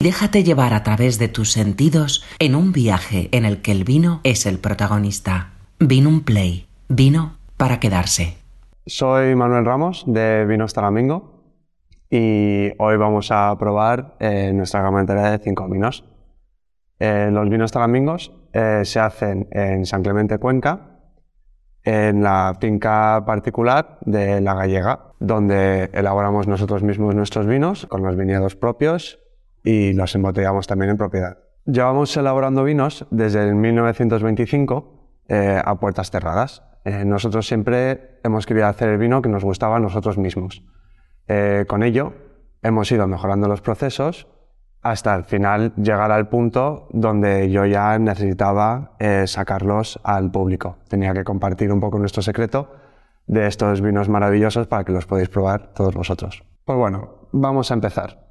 Déjate llevar a través de tus sentidos en un viaje en el que el vino es el protagonista. Vino un play. Vino para quedarse. Soy Manuel Ramos de Vinos Talamingo y hoy vamos a probar eh, nuestra gama entera de cinco vinos. Eh, los vinos talamingos eh, se hacen en San Clemente Cuenca, en la finca particular de La Gallega, donde elaboramos nosotros mismos nuestros vinos con los viñedos propios y los embotellamos también en propiedad. Llevamos elaborando vinos desde el 1925 eh, a puertas cerradas. Eh, nosotros siempre hemos querido hacer el vino que nos gustaba a nosotros mismos. Eh, con ello hemos ido mejorando los procesos hasta el final llegar al punto donde yo ya necesitaba sacarlos al público. Tenía que compartir un poco nuestro secreto de estos vinos maravillosos para que los podáis probar todos vosotros. Pues bueno, vamos a empezar.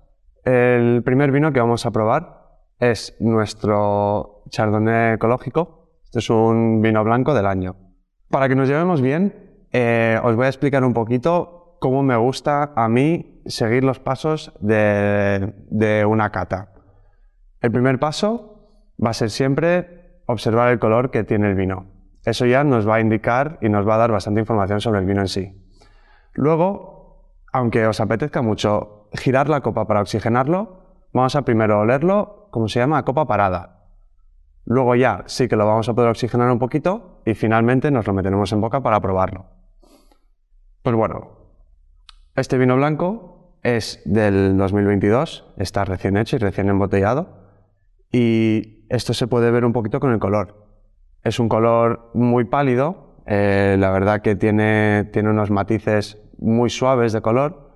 El primer vino que vamos a probar es nuestro Chardonnay ecológico. Este es un vino blanco del año. Para que nos llevemos bien, eh, os voy a explicar un poquito cómo me gusta a mí seguir los pasos de, de una cata. El primer paso va a ser siempre observar el color que tiene el vino. Eso ya nos va a indicar y nos va a dar bastante información sobre el vino en sí. Luego, aunque os apetezca mucho girar la copa para oxigenarlo, vamos a primero olerlo, como se llama, a copa parada. Luego ya sí que lo vamos a poder oxigenar un poquito y finalmente nos lo meteremos en boca para probarlo. Pues bueno, este vino blanco es del 2022, está recién hecho y recién embotellado y esto se puede ver un poquito con el color. Es un color muy pálido, eh, la verdad que tiene, tiene unos matices muy suaves de color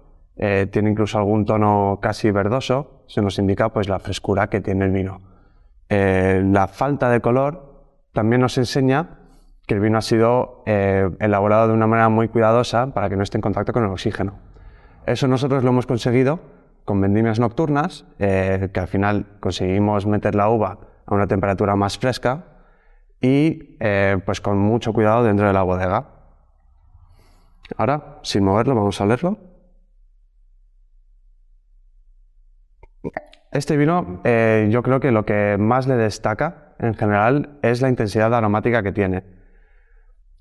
eh, tiene incluso algún tono casi verdoso, se nos indica pues la frescura que tiene el vino. Eh, la falta de color también nos enseña que el vino ha sido eh, elaborado de una manera muy cuidadosa para que no esté en contacto con el oxígeno. Eso nosotros lo hemos conseguido con vendimias nocturnas, que al final conseguimos meter la uva a una temperatura más fresca y pues con mucho cuidado dentro de la bodega. Ahora, sin moverlo, vamos a leerlo. Este vino, eh, yo creo que lo que más le destaca en general es la intensidad aromática que tiene.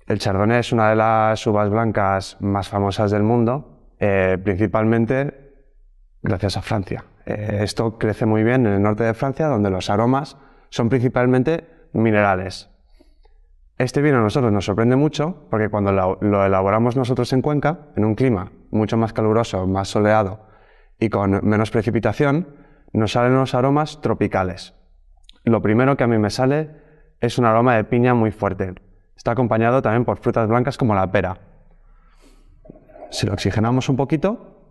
El Chardonnay es una de las uvas blancas más famosas del mundo, eh, principalmente gracias a Francia. Eh, esto crece muy bien en el norte de Francia, donde los aromas son principalmente minerales. Este vino a nosotros nos sorprende mucho porque cuando lo elaboramos nosotros en Cuenca, en un clima mucho más caluroso, más soleado y con menos precipitación, nos salen unos aromas tropicales. Lo primero que a mí me sale es un aroma de piña muy fuerte. Está acompañado también por frutas blancas como la pera. Si lo oxigenamos un poquito,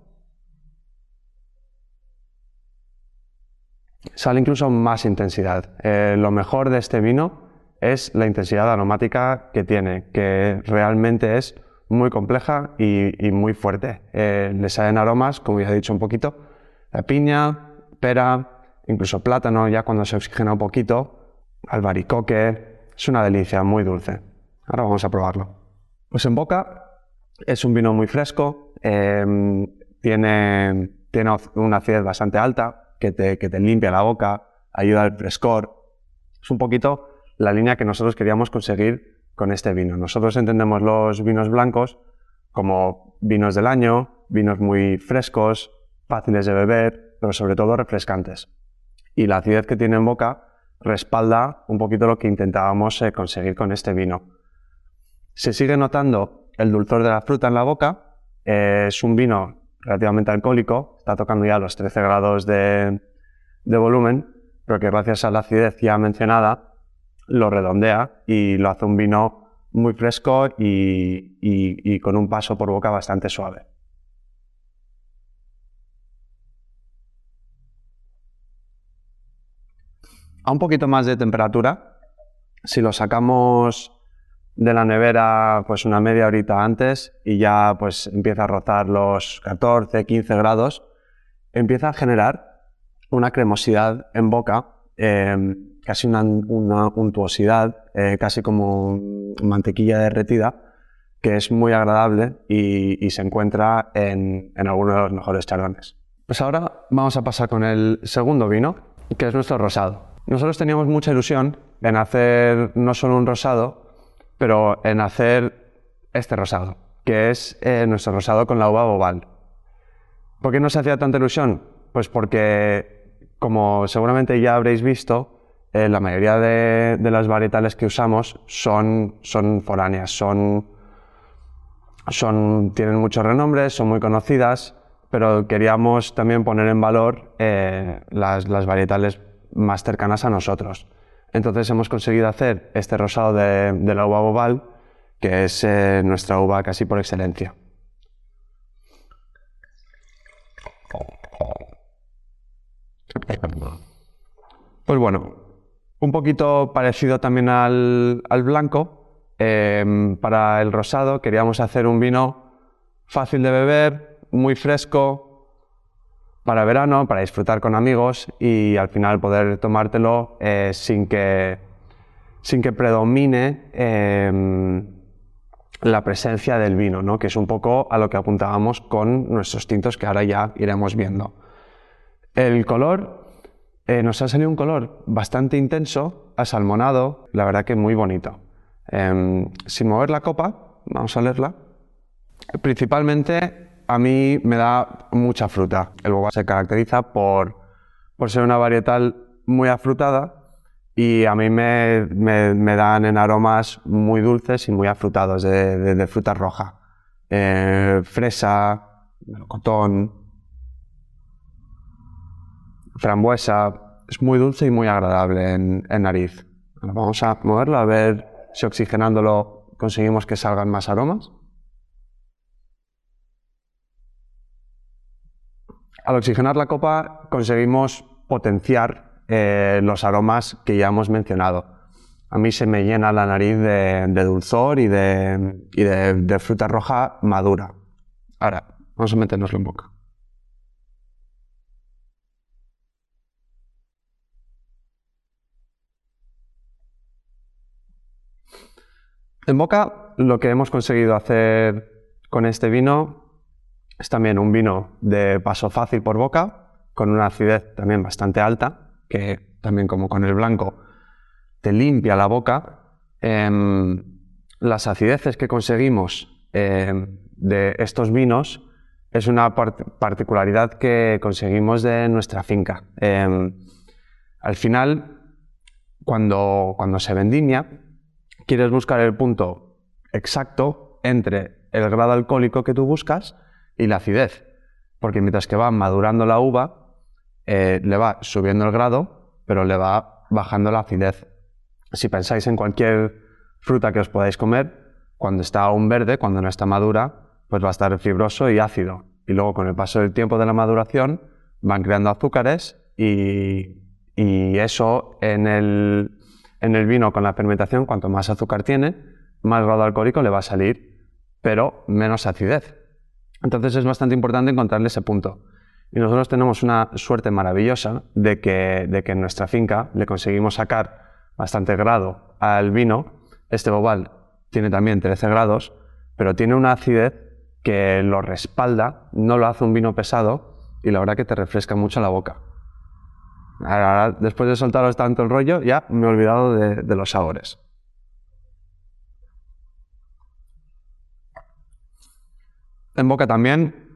sale incluso más intensidad. Eh, lo mejor de este vino es la intensidad aromática que tiene, que realmente es muy compleja y, muy fuerte. Eh, le salen aromas, como ya he dicho un poquito, la piña, pera, incluso plátano, ya cuando se oxigena un poquito, albaricoque, es una delicia, muy dulce. Ahora vamos a probarlo. Pues en boca es un vino muy fresco, em, tiene, una acidez bastante alta que te, que te limpia la boca, ayuda al frescor. Es un poquito la línea que nosotros queríamos conseguir con este vino. Nosotros entendemos los vinos blancos como vinos del año, vinos muy frescos, fáciles de beber, pero sobre todo refrescantes. Y la acidez que tiene en boca respalda un poquito lo que intentábamos eh, conseguir con este vino. Se sigue notando el dulzor de la fruta en la boca, eh, es un vino relativamente alcohólico, está tocando ya los 13 grados de, volumen, pero que gracias a la acidez ya mencionada lo redondea y lo hace un vino muy fresco y con un paso por boca bastante suave. A un poquito más de temperatura, si lo sacamos de la nevera pues una media horita antes y ya pues empieza a rozar los 14, 15 grados, empieza a generar una cremosidad en boca, em, casi una, untuosidad, eh, casi como mantequilla derretida, que es muy agradable y, se encuentra en, algunos de los mejores chardones. Pues ahora vamos a pasar con el segundo vino, que es nuestro rosado. Nosotros teníamos mucha ilusión en hacer no solo un rosado, pero en hacer este rosado, que es eh, nuestro rosado con la uva bobal. ¿Por qué nos hacía tanta ilusión? Pues porque, como seguramente ya habréis visto, eh, la mayoría de, las varietales que usamos son, son foráneas, son, son, tienen muchos renombres, son muy conocidas pero queríamos también poner en valor eh, las, varietales más cercanas a nosotros. Entonces hemos conseguido hacer este rosado de, la uva bobal, que es eh, nuestra uva casi por excelencia. Pues bueno, un poquito parecido también al, blanco, eh, para el rosado queríamos hacer un vino fácil de beber, muy fresco para verano, para disfrutar con amigos y al final poder tomártelo eh, sin, que, sin que predomine em, la presencia del vino, ¿no? que es un poco a lo que apuntábamos con nuestros tintos que ahora ya iremos viendo. El color, eh, nos ha salido un color bastante intenso, asalmonado, la verdad que muy bonito. Em, sin mover la copa, vamos a leerla. Principalmente a mí me da mucha fruta. El boba se caracteriza por, ser una varietal muy afrutada y a mí me, dan en aromas muy dulces y muy afrutados de, fruta roja. Eh, fresa, melocotón, frambuesa. Es muy dulce y muy agradable en, en nariz. vamos a moverlo a ver si oxigenándolo conseguimos que salgan más aromas. Al oxigenar la copa conseguimos potenciar eh, los aromas que ya hemos mencionado. A mí se me llena la nariz de, dulzor y, de, fruta roja madura. Ahora, vamos a meternoslo en boca. En boca, lo que hemos conseguido hacer con este vino es también un vino de paso fácil por boca, con una acidez también bastante alta, que también como con el blanco te limpia la boca. Em, las acideces que conseguimos em, de estos vinos es una particularidad que conseguimos de nuestra finca. Em, al final, cuando, cuando se vendimia, quieres buscar el punto exacto entre el grado alcohólico que tú buscas y la acidez. Porque mientras que va madurando la uva, eh, le va subiendo el grado, pero le va bajando la acidez. Si pensáis en cualquier fruta que os podáis comer, cuando está aún verde, cuando no está madura, pues va a estar fibroso y ácido. Y luego con el paso del tiempo de la maduración van creando azúcares y, eso en el, en el vino con la fermentación, cuanto más azúcar tiene, más grado alcohólico le va a salir, pero menos acidez. Entonces es bastante importante encontrarle ese punto. Y nosotros tenemos una suerte maravillosa de que, de que en nuestra finca le conseguimos sacar bastante grado al vino. Este bobal tiene también 13 grados, pero tiene una acidez que lo respalda, no lo hace un vino pesado y la verdad que te refresca mucho la boca. Ahora, después de soltaros tanto el rollo, ya me he olvidado de los sabores. En boca también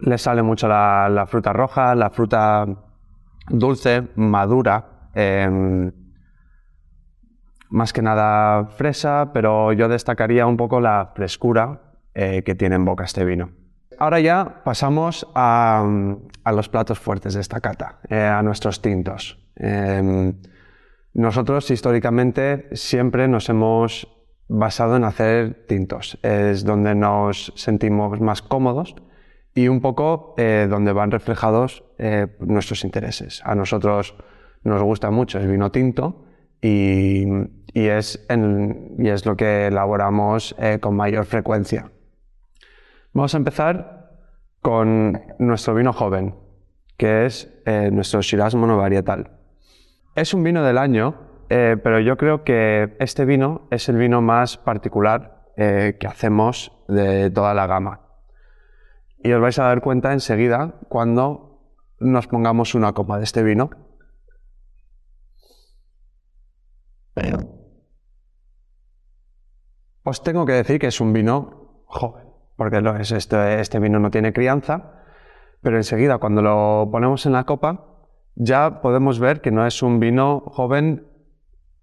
le sale mucho la, fruta roja, la fruta dulce, madura, em, más que nada fresa, pero yo destacaría un poco la frescura eh, que tiene en boca este vino. Ahora ya pasamos a, los platos fuertes de esta cata, eh, a nuestros tintos. Em, nosotros históricamente siempre nos hemos basado en hacer tintos. Es donde nos sentimos más cómodos y un poco eh, donde van reflejados eh, nuestros intereses. A nosotros nos gusta mucho el vino tinto y, es, y es, lo que elaboramos eh, con mayor frecuencia. Vamos a empezar con nuestro vino joven, que es nuestro Shiraz monovarietal. Es un vino del año eh, pero yo creo que este vino es el vino más particular eh, que hacemos de toda la gama. Y os vais a dar cuenta enseguida cuando nos pongamos una copa de este vino. Os tengo que decir que es un vino joven, porque es, este, este vino no tiene crianza, pero enseguida cuando lo ponemos en la copa ya podemos ver que no es un vino joven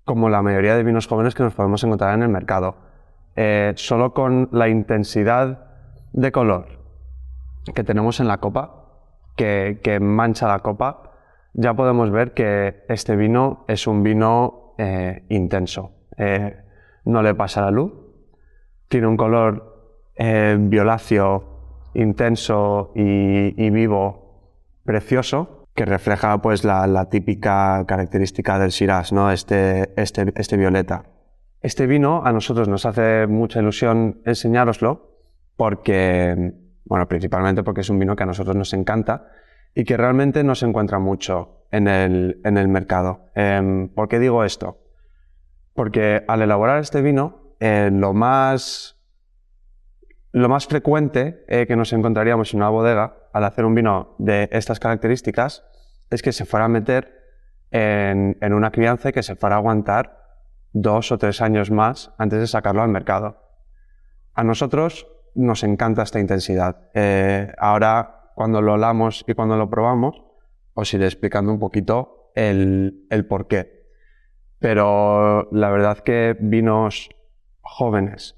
como la mayoría de vinos jóvenes que nos podemos encontrar en el mercado. Eh, solo con la intensidad de color que tenemos en la copa, que, mancha la copa, ya podemos ver que este vino es un vino eh, intenso. Eh, no le pasa la luz, tiene un color violáceo, intenso y, vivo, precioso, que refleja pues la, típica característica del Shiraz, ¿no? este, este, este violeta. Este vino a nosotros nos hace mucha ilusión enseñároslo porque, bueno, principalmente porque es un vino que a nosotros nos encanta y que realmente no se encuentra mucho en el, mercado. Em, ¿Por qué digo esto? Porque al elaborar este vino, eh, lo, más, lo más frecuente eh, que nos encontraríamos en una bodega al hacer un vino de estas características es que se fuera a meter en, una crianza y que se fuera a aguantar dos o tres años más antes de sacarlo al mercado. A nosotros nos encanta esta intensidad. Eh, ahora, cuando lo olamos y cuando lo probamos, os iré explicando un poquito el, el por qué. Pero la verdad que vinos jóvenes,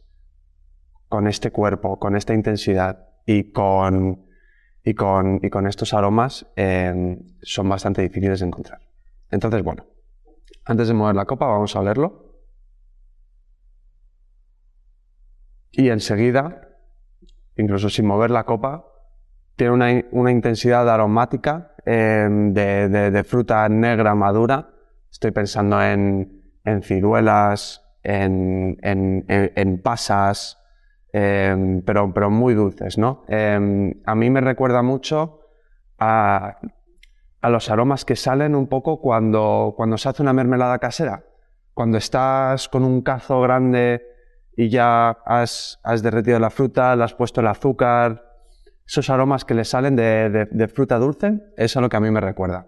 con este cuerpo, con esta intensidad y con, y con, estos aromas, eh, son bastante difíciles de encontrar. Entonces, bueno, antes de mover la copa, vamos a olerlo. y enseguida, incluso sin mover la copa, tiene una, intensidad aromática em, de, fruta negra madura. Estoy pensando en, ciruelas, en, pasas, em, pero, pero, muy dulces. ¿no? Em, a mí me recuerda mucho a, los aromas que salen un poco cuando, cuando se hace una mermelada casera. Cuando estás con un cazo grande y ya has, derretido la fruta, le has puesto el azúcar, esos aromas que le salen de, fruta dulce, es a lo que a mí me recuerda.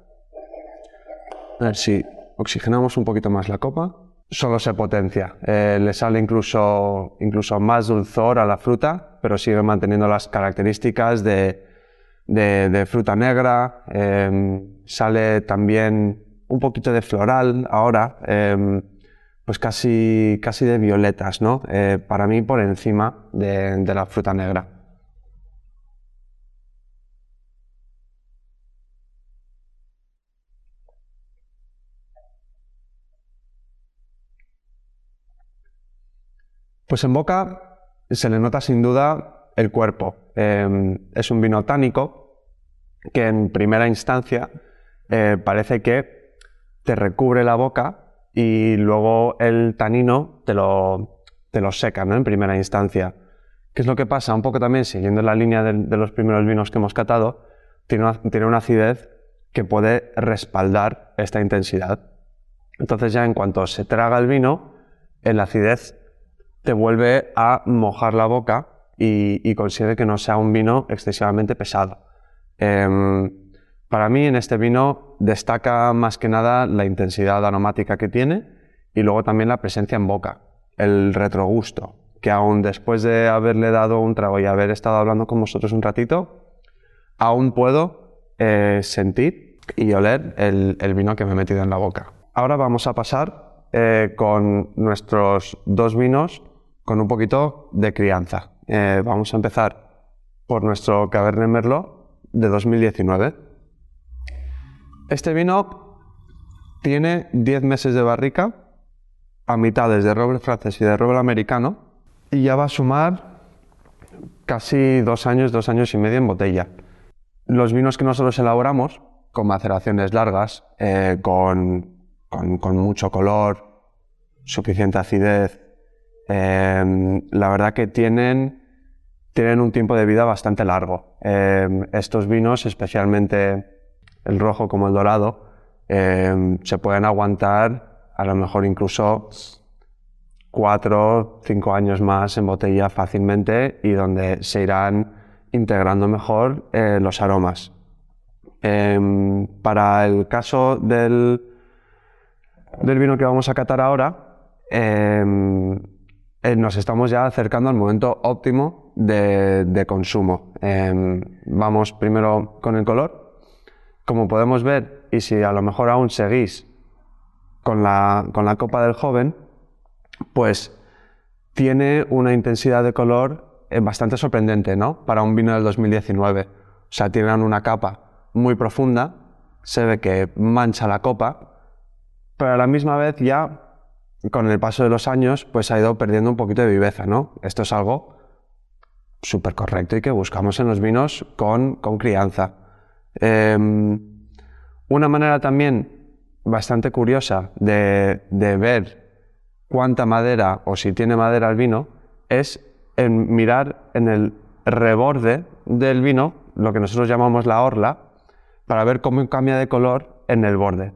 A ver si oxigenamos un poquito más la copa, solo se potencia. Eh, le sale incluso, incluso más dulzor a la fruta, pero sigue manteniendo las características de, fruta negra. Em, sale también un poquito de floral ahora. Em, pues casi, casi de violetas, ¿no? Eh, para mí por encima de, la fruta negra. Pues en boca se le nota sin duda el cuerpo. Em, es un vino tánico que en primera instancia eh, parece que te recubre la boca y luego el tanino te lo, te lo seca ¿no? en primera instancia. ¿Qué es lo que pasa? Un poco también siguiendo la línea de, los primeros vinos que hemos catado, tiene una, tiene una acidez que puede respaldar esta intensidad. Entonces ya en cuanto se traga el vino, la acidez te vuelve a mojar la boca y, consigue que no sea un vino excesivamente pesado. Em, para mí en este vino destaca más que nada la intensidad aromática que tiene y luego también la presencia en boca, el retrogusto, que aún después de haberle dado un trago y haber estado hablando con vosotros un ratito, aún puedo eh, sentir y oler el, vino que me he metido en la boca. Ahora vamos a pasar eh, con nuestros dos vinos con un poquito de crianza. Eh, vamos a empezar por nuestro Cabernet Merlot de 2019. Este vino tiene 10 meses de barrica, a mitades de roble francés y de roble americano, y ya va a sumar casi dos años, dos años y medio en botella. Los vinos que nosotros elaboramos, con maceraciones largas, eh, con, mucho color, suficiente acidez, eh, la verdad que tienen, tienen un tiempo de vida bastante largo. Eh, estos vinos, especialmente el rojo como el dorado, eh, se pueden aguantar a lo mejor incluso cuatro, cinco años más en botella fácilmente y donde se irán integrando mejor eh, los aromas. Em, para el caso del, del vino que vamos a catar ahora, em, eh, nos estamos ya acercando al momento óptimo de, consumo. Em, vamos primero con el color. Como podemos ver, y si a lo mejor aún seguís con la, con la copa del joven, pues tiene una intensidad de color eh, bastante sorprendente, ¿no? Para un vino del 2019. O sea, tienen una capa muy profunda, se ve que mancha la copa, pero a la misma vez ya con el paso de los años, pues ha ido perdiendo un poquito de viveza, ¿no? Esto es algo súper correcto y que buscamos en los vinos con, con crianza. Em, una manera también bastante curiosa de, de, ver cuánta madera o si tiene madera el vino es en mirar en el reborde del vino, lo que nosotros llamamos la orla, para ver cómo cambia de color en el borde.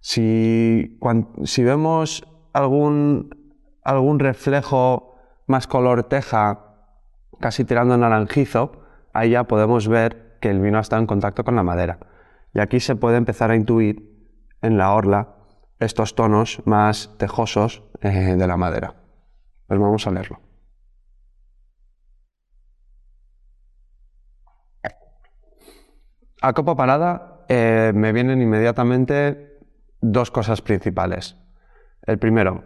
Si, si vemos algún, algún reflejo más color teja, casi tirando naranjizo, ahí ya podemos ver que el vino está en contacto con la madera. Y aquí se puede empezar a intuir en la orla estos tonos más tejosos eh, de la madera. Pues vamos a leerlo. A copa parada eh, me vienen inmediatamente dos cosas principales. El primero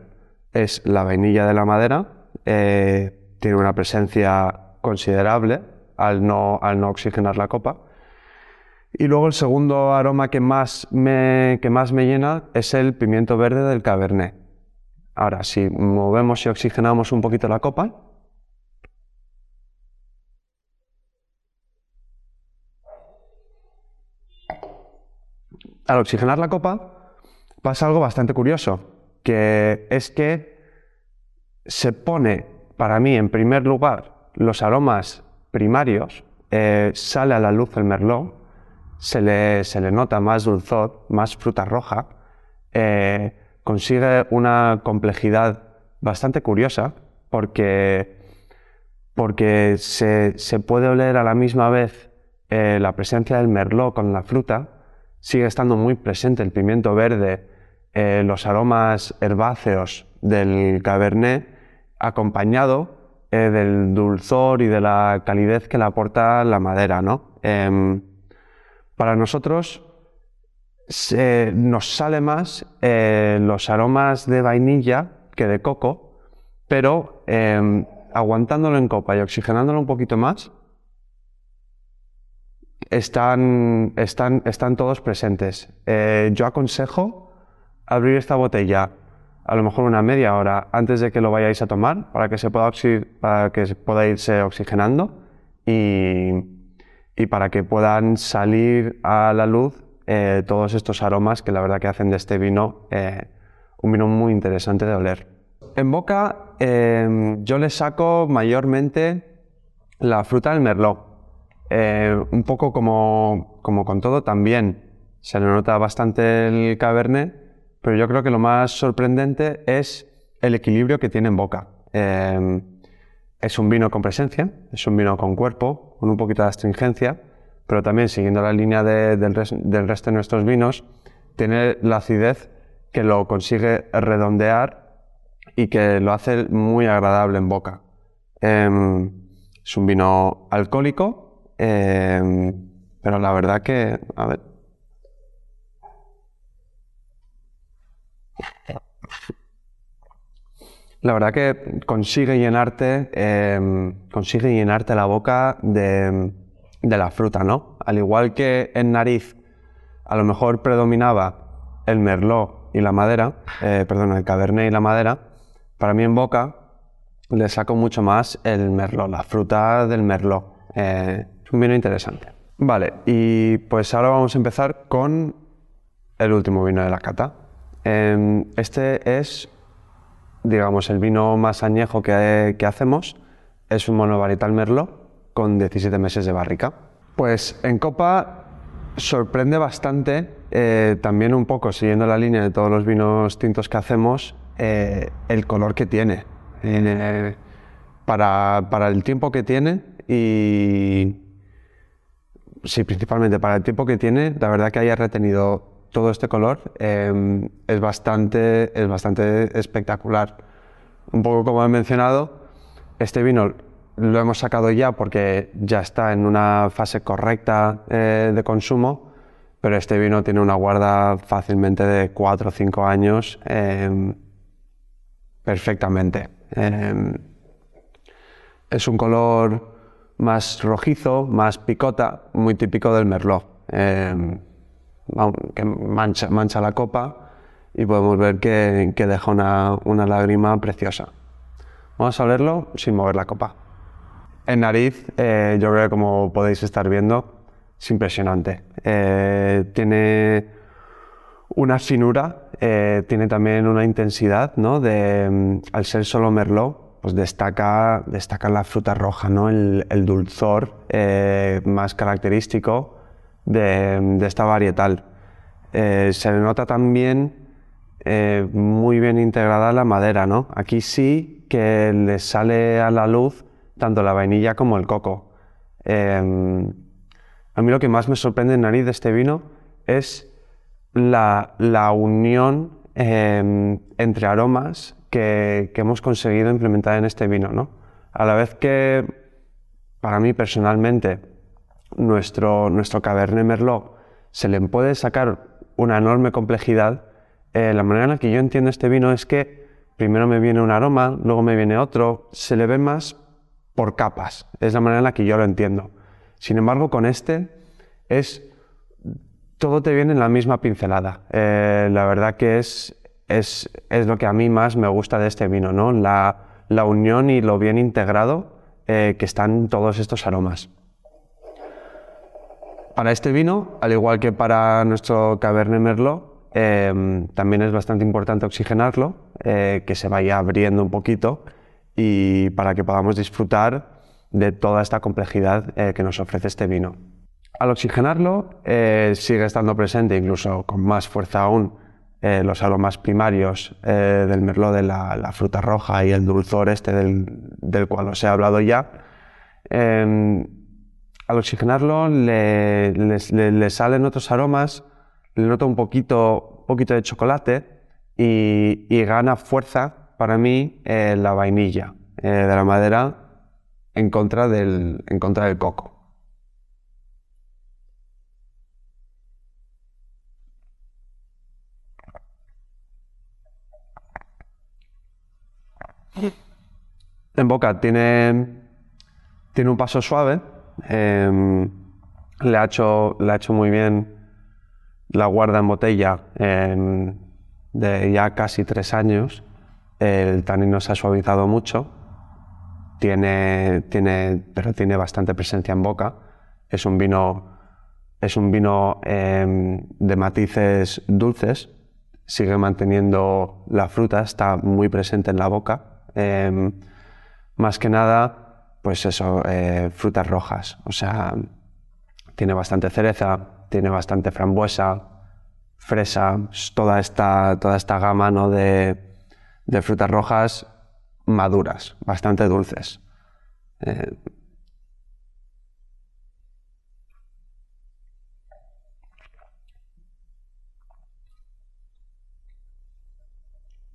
es la vainilla de la madera, eh, tiene una presencia considerable al no, oxigenar la copa. Y luego el segundo aroma que más, me, que más me llena es el pimiento verde del Cabernet. Ahora, si movemos y oxigenamos un poquito la copa, al oxigenar la copa pasa algo bastante curioso que es que se pone para mí en primer lugar los aromas primarios, eh, sale a la luz el merlot, se le, se le nota más dulzor, más fruta roja, eh, consigue una complejidad bastante curiosa porque, porque se, se, puede oler a la misma vez eh, la presencia del merlot con la fruta, sigue estando muy presente el pimiento verde, eh, los aromas herbáceos del Cabernet acompañado eh, del dulzor y de la calidez que le aporta la madera. ¿no? Em, para nosotros nos sale más eh, los aromas de vainilla que de coco, pero em, aguantándolo en copa y oxigenándolo un poquito más, están, están, están todos presentes. yo aconsejo abrir esta botella a lo mejor una media hora antes de que lo vayáis a tomar para que se pueda, para que pueda irse oxigenando y, y, para que puedan salir a la luz eh, todos estos aromas que la verdad que hacen de este vino eh, un vino muy interesante de oler. En boca eh, yo le saco mayormente la fruta del merlot. un poco como, como con todo también se le nota bastante el cabernet pero yo creo que lo más sorprendente es el equilibrio que tiene en boca. Em, es un vino con presencia, es un vino con cuerpo, con un poquito de astringencia, pero también siguiendo la línea del, resto de nuestros vinos, tiene la acidez que lo consigue redondear y que lo hace muy agradable en boca. Em, es un vino alcohólico, em, pero la verdad que, a ver, La verdad que consigue llenarte, em, consigue llenarte la boca de, la fruta, ¿no? Al igual que en nariz a lo mejor predominaba el merlot y la madera, eh, perdón, el cabernet y la madera, para mí en boca le saco mucho más el merlot, la fruta del merlot. Eh, es un vino interesante. Vale, y pues ahora vamos a empezar con el último vino de la cata, este es, digamos, el vino más añejo que, hacemos. Es un monovarital merlot con 17 meses de barrica. Pues en copa sorprende bastante, eh, también un poco siguiendo la línea de todos los vinos tintos que hacemos, eh, el color que tiene. Para, para, el tiempo que tiene y sí, principalmente para el tiempo que tiene, la verdad que haya retenido todo este color em, es, bastante, es bastante espectacular. Un poco como he mencionado, este vino lo hemos sacado ya porque ya está en una fase correcta eh, de consumo, pero este vino tiene una guarda fácilmente de 4 o 5 años em, perfectamente. Em, es un color más rojizo, más picota, muy típico del Merlot, que mancha, mancha, la copa y podemos ver que, que deja una, una lágrima preciosa. Vamos a olerlo sin mover la copa. En nariz, eh, yo creo que como podéis estar viendo, es impresionante. Eh, tiene una finura, eh, tiene también una intensidad, ¿no? De, mm, al ser solo merlot, pues destaca, destaca la fruta roja, ¿no? El, dulzor más característico de, esta varietal. se le nota también muy bien integrada la madera, ¿no? Aquí sí que le sale a la luz tanto la vainilla como el coco. Em, a mí lo que más me sorprende en nariz de este vino es la, unión em, entre aromas que, hemos conseguido implementar en este vino. ¿no? A la vez que, para mí personalmente, nuestro, nuestro Cabernet Merlot se le puede sacar una enorme complejidad, eh, la manera en la que yo entiendo este vino es que primero me viene un aroma, luego me viene otro, se le ve más por capas. Es la manera en la que yo lo entiendo. Sin embargo, con este es todo te viene en la misma pincelada. Eh, la verdad que es, es, es, lo que a mí más me gusta de este vino, ¿no? la, la unión y lo bien integrado eh, que están todos estos aromas. Para este vino, al igual que para nuestro Cabernet Merlot, eh, también es bastante importante oxigenarlo, que se vaya abriendo un poquito y para que podamos disfrutar de toda esta complejidad eh, que nos ofrece este vino. Al oxigenarlo eh, sigue estando presente, incluso con más fuerza aún, eh, los aromas primarios del merlot de la, fruta roja y el dulzor este del, cual os he hablado ya. Em, al oxigenarlo le, salen otros aromas, le noto un poquito, poquito de chocolate y, y gana fuerza para mí eh, la vainilla eh, de la madera en contra del, en contra del coco. En boca tiene, tiene un paso suave, em, le, ha hecho, le ha hecho muy bien la guarda en botella de ya casi tres años el tanino se ha suavizado mucho, tiene, tiene, pero tiene bastante presencia en boca. Es un vino, es un vino em, de matices dulces, sigue manteniendo la fruta, está muy presente en la boca. Em, más que nada, pues eso, eh, frutas rojas. O sea, tiene bastante cereza, tiene bastante frambuesa, fresa, toda esta, toda esta gama ¿no? de, de frutas rojas maduras, bastante dulces. Eh,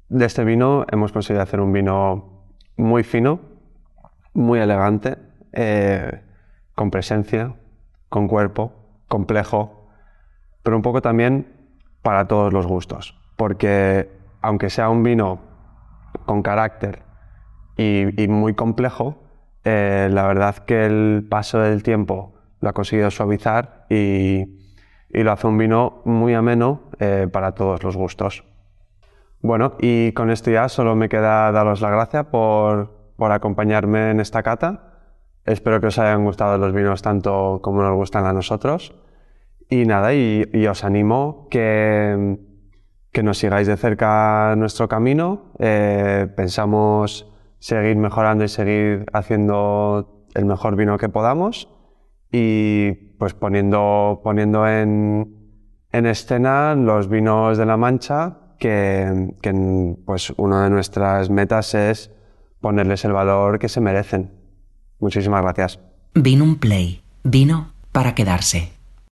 de este vino hemos conseguido hacer un vino muy fino, muy elegante, eh, con presencia, con cuerpo, complejo, pero un poco también para todos los gustos, porque aunque sea un vino con carácter y, muy complejo, eh, la verdad que el paso del tiempo lo ha conseguido suavizar y, lo hace un vino muy ameno eh, para todos los gustos. Bueno, y con esto ya solo me queda daros la gracia por, acompañarme en esta cata. Espero que os hayan gustado los vinos tanto como nos gustan a nosotros. Y nada, y os animo que, que nos sigáis de cerca nuestro camino. Eh, pensamos seguir mejorando y seguir haciendo el mejor vino que podamos y pues poniendo, poniendo en, escena los vinos de La Mancha que, que pues una de nuestras metas es ponerles el valor que se merecen. Muchísimas gracias. Vino un play. Vino para quedarse.